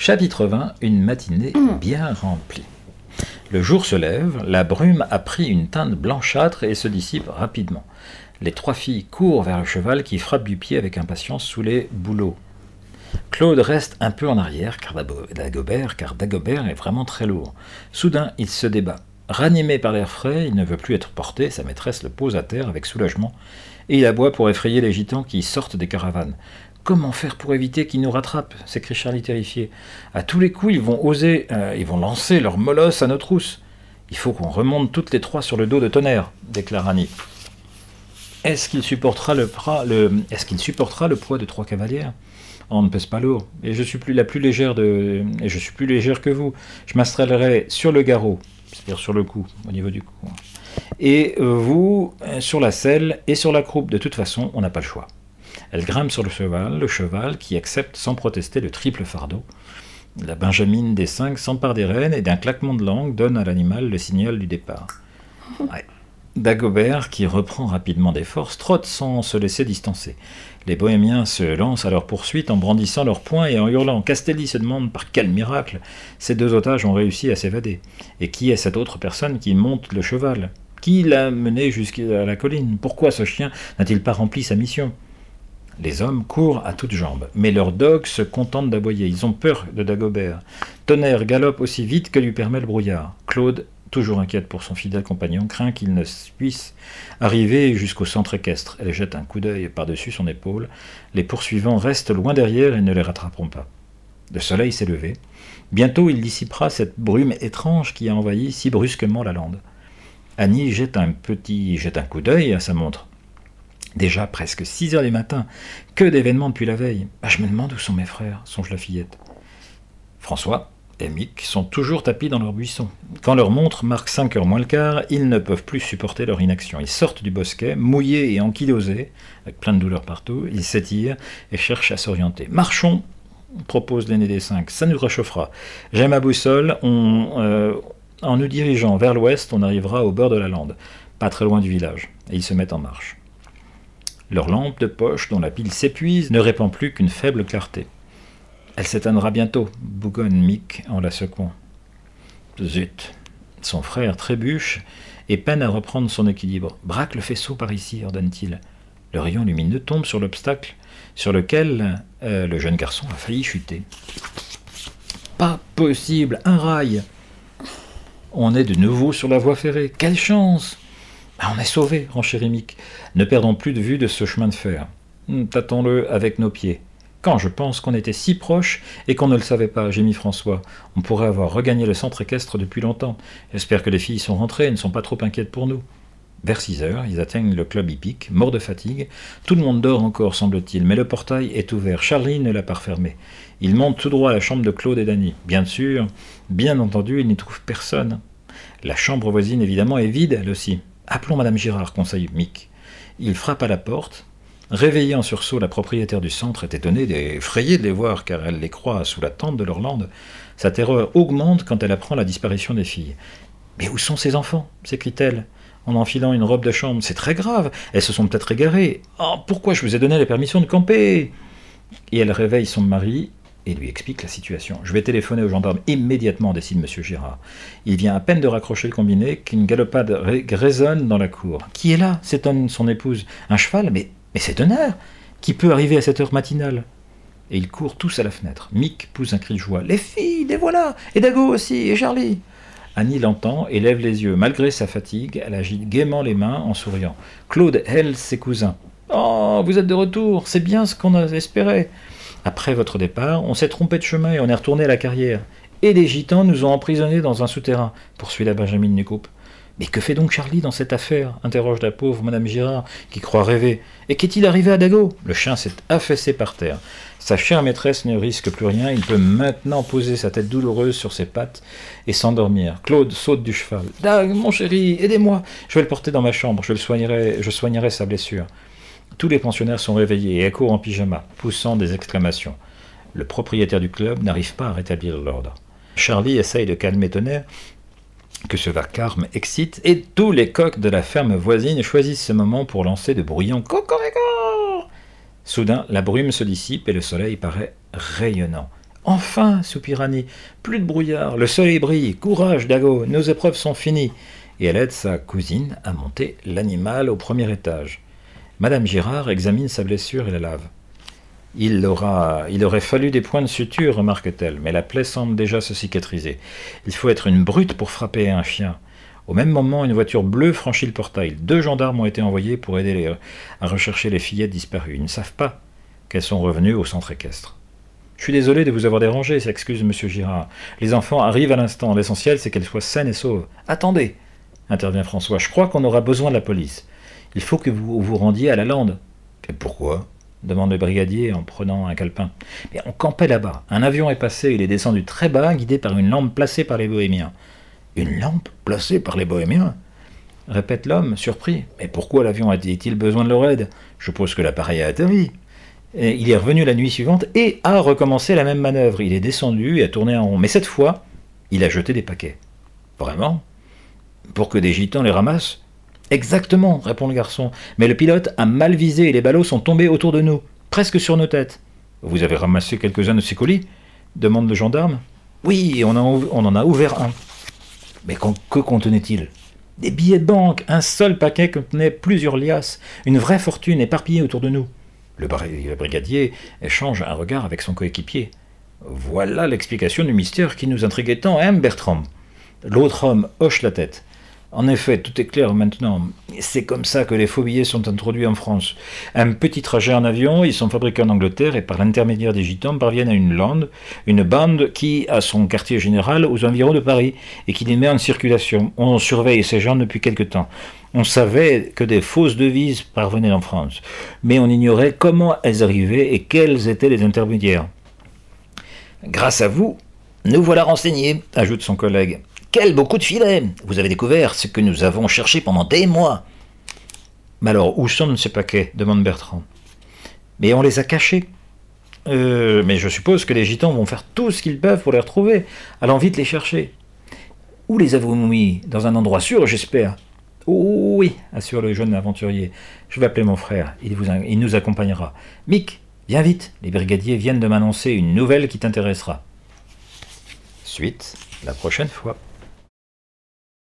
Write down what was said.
Chapitre 20 Une matinée bien remplie. Le jour se lève, la brume a pris une teinte blanchâtre et se dissipe rapidement. Les trois filles courent vers le cheval qui frappe du pied avec impatience sous les bouleaux. Claude reste un peu en arrière car Dagobert, car Dagobert est vraiment très lourd. Soudain, il se débat. Ranimé par l'air frais, il ne veut plus être porté, sa maîtresse le pose à terre avec soulagement, et il aboie pour effrayer les gitans qui sortent des caravanes. Comment faire pour éviter qu'ils nous rattrapent s'écrie Charlie terrifié. À tous les coups, ils vont oser, euh, ils vont lancer leur molosse à nos trousses. Il faut qu'on remonte toutes les trois sur le dos de tonnerre, déclare Annie. Est-ce qu'il supportera le, poids de trois cavalières? On ne pèse pas lourd, et je suis plus la plus légère et je suis plus légère que vous. Je m'installerai sur le garrot, c'est-à-dire sur le cou, au niveau du cou. Et vous, euh, sur la selle et sur la croupe. De toute façon, on n'a pas le choix. Elle grimpe sur le cheval, le cheval qui accepte sans protester le triple fardeau. La Benjamine des cinq s'empare des rênes et d'un claquement de langue donne à l'animal le signal du départ. Dagobert, qui reprend rapidement des forces, trotte sans se laisser distancer. Les bohémiens se lancent à leur poursuite en brandissant leurs poings et en hurlant. Castelli se demande par quel miracle ces deux otages ont réussi à s'évader. Et qui est cette autre personne qui monte le cheval? Qui l'a mené jusqu'à la colline? Pourquoi ce chien n'a-t-il pas rempli sa mission? Les hommes courent à toutes jambes, mais leurs dogs se contentent d'aboyer. Ils ont peur de Dagobert. Tonnerre galope aussi vite que lui permet le brouillard. Claude toujours inquiète pour son fidèle compagnon, craint qu'il ne puisse arriver jusqu'au centre équestre. Elle jette un coup d'œil par-dessus son épaule. Les poursuivants restent loin derrière et ne les rattraperont pas. Le soleil s'est levé. Bientôt il dissipera cette brume étrange qui a envahi si brusquement la lande. Annie jette un petit jette un coup d'œil à sa montre. Déjà presque 6 heures du matin. Que d'événements depuis la veille. Ah, je me demande où sont mes frères, songe la fillette. François, et Mick sont toujours tapis dans leur buisson. Quand leur montre marque 5 heures moins le quart, ils ne peuvent plus supporter leur inaction. Ils sortent du bosquet, mouillés et ankylosés, avec plein de douleurs partout, ils s'étirent et cherchent à s'orienter. Marchons propose l'aîné des cinq, ça nous réchauffera. J'ai ma boussole, euh, en nous dirigeant vers l'ouest, on arrivera au bord de la lande, pas très loin du village, et ils se mettent en marche. Leur lampe de poche, dont la pile s'épuise, ne répand plus qu'une faible clarté. Elle s'éteindra bientôt, bougonne Mick en la secouant. Zut Son frère trébuche et peine à reprendre son équilibre. Braque le faisceau par ici, ordonne-t-il. Le rayon lumineux tombe sur l'obstacle sur lequel euh, le jeune garçon a failli chuter. Pas possible Un rail On est de nouveau sur la voie ferrée. Quelle chance ah, On est sauvé, renchérit Mick. Ne perdons plus de vue de ce chemin de fer. Tâtons-le avec nos pieds. Quand je pense qu'on était si proches et qu'on ne le savait pas, mis François. On pourrait avoir regagné le centre équestre depuis longtemps. J'espère que les filles sont rentrées et ne sont pas trop inquiètes pour nous. Vers 6 heures, ils atteignent le club hippique, morts de fatigue. Tout le monde dort encore, semble-t-il, mais le portail est ouvert. Charlie ne l'a pas refermé. Il monte tout droit à la chambre de Claude et d'Annie. Bien sûr, bien entendu, il n'y trouve personne. La chambre voisine, évidemment, est vide, elle aussi. Appelons Madame Girard, conseille Mick. Il frappe à la porte. Réveillé en sursaut, la propriétaire du centre est étonnée et effrayée de les voir, car elle les croit sous la tente de leur. Sa terreur augmente quand elle apprend la disparition des filles. Mais où sont ces enfants? s'écrie-t-elle, en enfilant une robe de chambre. C'est très grave, elles se sont peut-être égarées. Oh, pourquoi je vous ai donné la permission de camper? Et elle réveille son mari et lui explique la situation. Je vais téléphoner aux gendarmes immédiatement, décide M. Girard. Il vient à peine de raccrocher le combiné qu'une galopade résonne dans la cour. Qui est là? S'étonne son épouse. Un cheval Mais mais c'est tonnerre Qui peut arriver à cette heure matinale Et ils courent tous à la fenêtre. Mick pousse un cri de joie. Les filles, les voilà Et Dago aussi, et Charlie Annie l'entend et lève les yeux. Malgré sa fatigue, elle agite gaiement les mains en souriant. Claude elle, ses cousins. Oh, vous êtes de retour, c'est bien ce qu'on espérait. Après votre départ, on s'est trompé de chemin et on est retourné à la carrière. Et les gitans nous ont emprisonnés dans un souterrain, poursuit la Benjamin Nucoupe. Mais que fait donc Charlie dans cette affaire? interroge la pauvre Madame Girard, qui croit rêver. Et qu'est-il arrivé à Dago? Le chien s'est affaissé par terre. Sa chère maîtresse ne risque plus rien, il peut maintenant poser sa tête douloureuse sur ses pattes et s'endormir. Claude saute du cheval. Dag, mon chéri, aidez-moi Je vais le porter dans ma chambre, je le soignerai, je soignerai sa blessure. Tous les pensionnaires sont réveillés et accourent en pyjama, poussant des exclamations. Le propriétaire du club n'arrive pas à rétablir l'ordre. Charlie essaye de calmer Tonnerre, que ce vacarme excite, et tous les coqs de la ferme voisine choisissent ce moment pour lancer de bruyants cocorico. Soudain, la brume se dissipe et le soleil paraît rayonnant. Enfin, soupira Annie. Plus de brouillard, le soleil brille. Courage, Dago, nos épreuves sont finies. Et elle aide sa cousine à monter l'animal au premier étage. Madame Girard examine sa blessure et la lave. Il, aura, il aurait fallu des points de suture, remarque-t-elle, mais la plaie semble déjà se cicatriser. Il faut être une brute pour frapper un chien. Au même moment, une voiture bleue franchit le portail. Deux gendarmes ont été envoyés pour aider à rechercher les fillettes disparues. Ils ne savent pas qu'elles sont revenues au centre équestre. Je suis désolé de vous avoir dérangé, s'excuse M. Girard. Les enfants arrivent à l'instant. L'essentiel, c'est qu'elles soient saines et sauves. Attendez, intervient François. Je crois qu'on aura besoin de la police. Il faut que vous vous rendiez à la lande. Et pourquoi? demande le brigadier en prenant un calepin. Mais on campait là-bas. Un avion est passé, il est descendu très bas, guidé par une lampe placée par les bohémiens. Une lampe placée par les bohémiens? Répète l'homme, surpris. Mais pourquoi l'avion a-t-il besoin de leur aide Je suppose que l'appareil a atterri. Et il est revenu la nuit suivante et a recommencé la même manœuvre. Il est descendu et a tourné en rond. Mais cette fois, il a jeté des paquets. Vraiment? Pour que des gitans les ramassent? Exactement, répond le garçon. Mais le pilote a mal visé et les ballots sont tombés autour de nous, presque sur nos têtes. Vous avez ramassé quelques-uns de ces colis demande le gendarme. Oui, on, en a ouvert un. Mais que contenait-il? Des billets de banque, un seul paquet contenait plusieurs liasses, une vraie fortune éparpillée autour de nous. Le, brigadier échange un regard avec son coéquipier. Voilà l'explication du mystère qui nous intriguait tant, hein, Bertrand L'autre homme hoche la tête. En effet, tout est clair maintenant. C'est comme ça que les faux billets sont introduits en France. Un petit trajet en avion, ils sont fabriqués en Angleterre et par l'intermédiaire des gitans parviennent à une lande, une bande qui a son quartier général aux environs de Paris et qui les met en circulation. On surveille ces gens depuis quelque temps. On savait que des fausses devises parvenaient en France, mais on ignorait comment elles arrivaient et quels étaient les intermédiaires. Grâce à vous, nous voilà renseignés, ajoute son collègue. Quel beau coup de filet Vous avez découvert ce que nous avons cherché pendant des mois. Mais alors, où sont ces paquets demande Bertrand. Mais on les a cachés. Euh, mais je suppose que les gitans vont faire tout ce qu'ils peuvent pour les retrouver. Allons vite les chercher. Où les avons-nous mis Dans un endroit sûr, j'espère. Oh, oui, assure le jeune aventurier. Je vais appeler mon frère. Il, vous, il nous accompagnera. Mick, viens vite. Les brigadiers viennent de m'annoncer une nouvelle qui t'intéressera. Suite, la prochaine fois.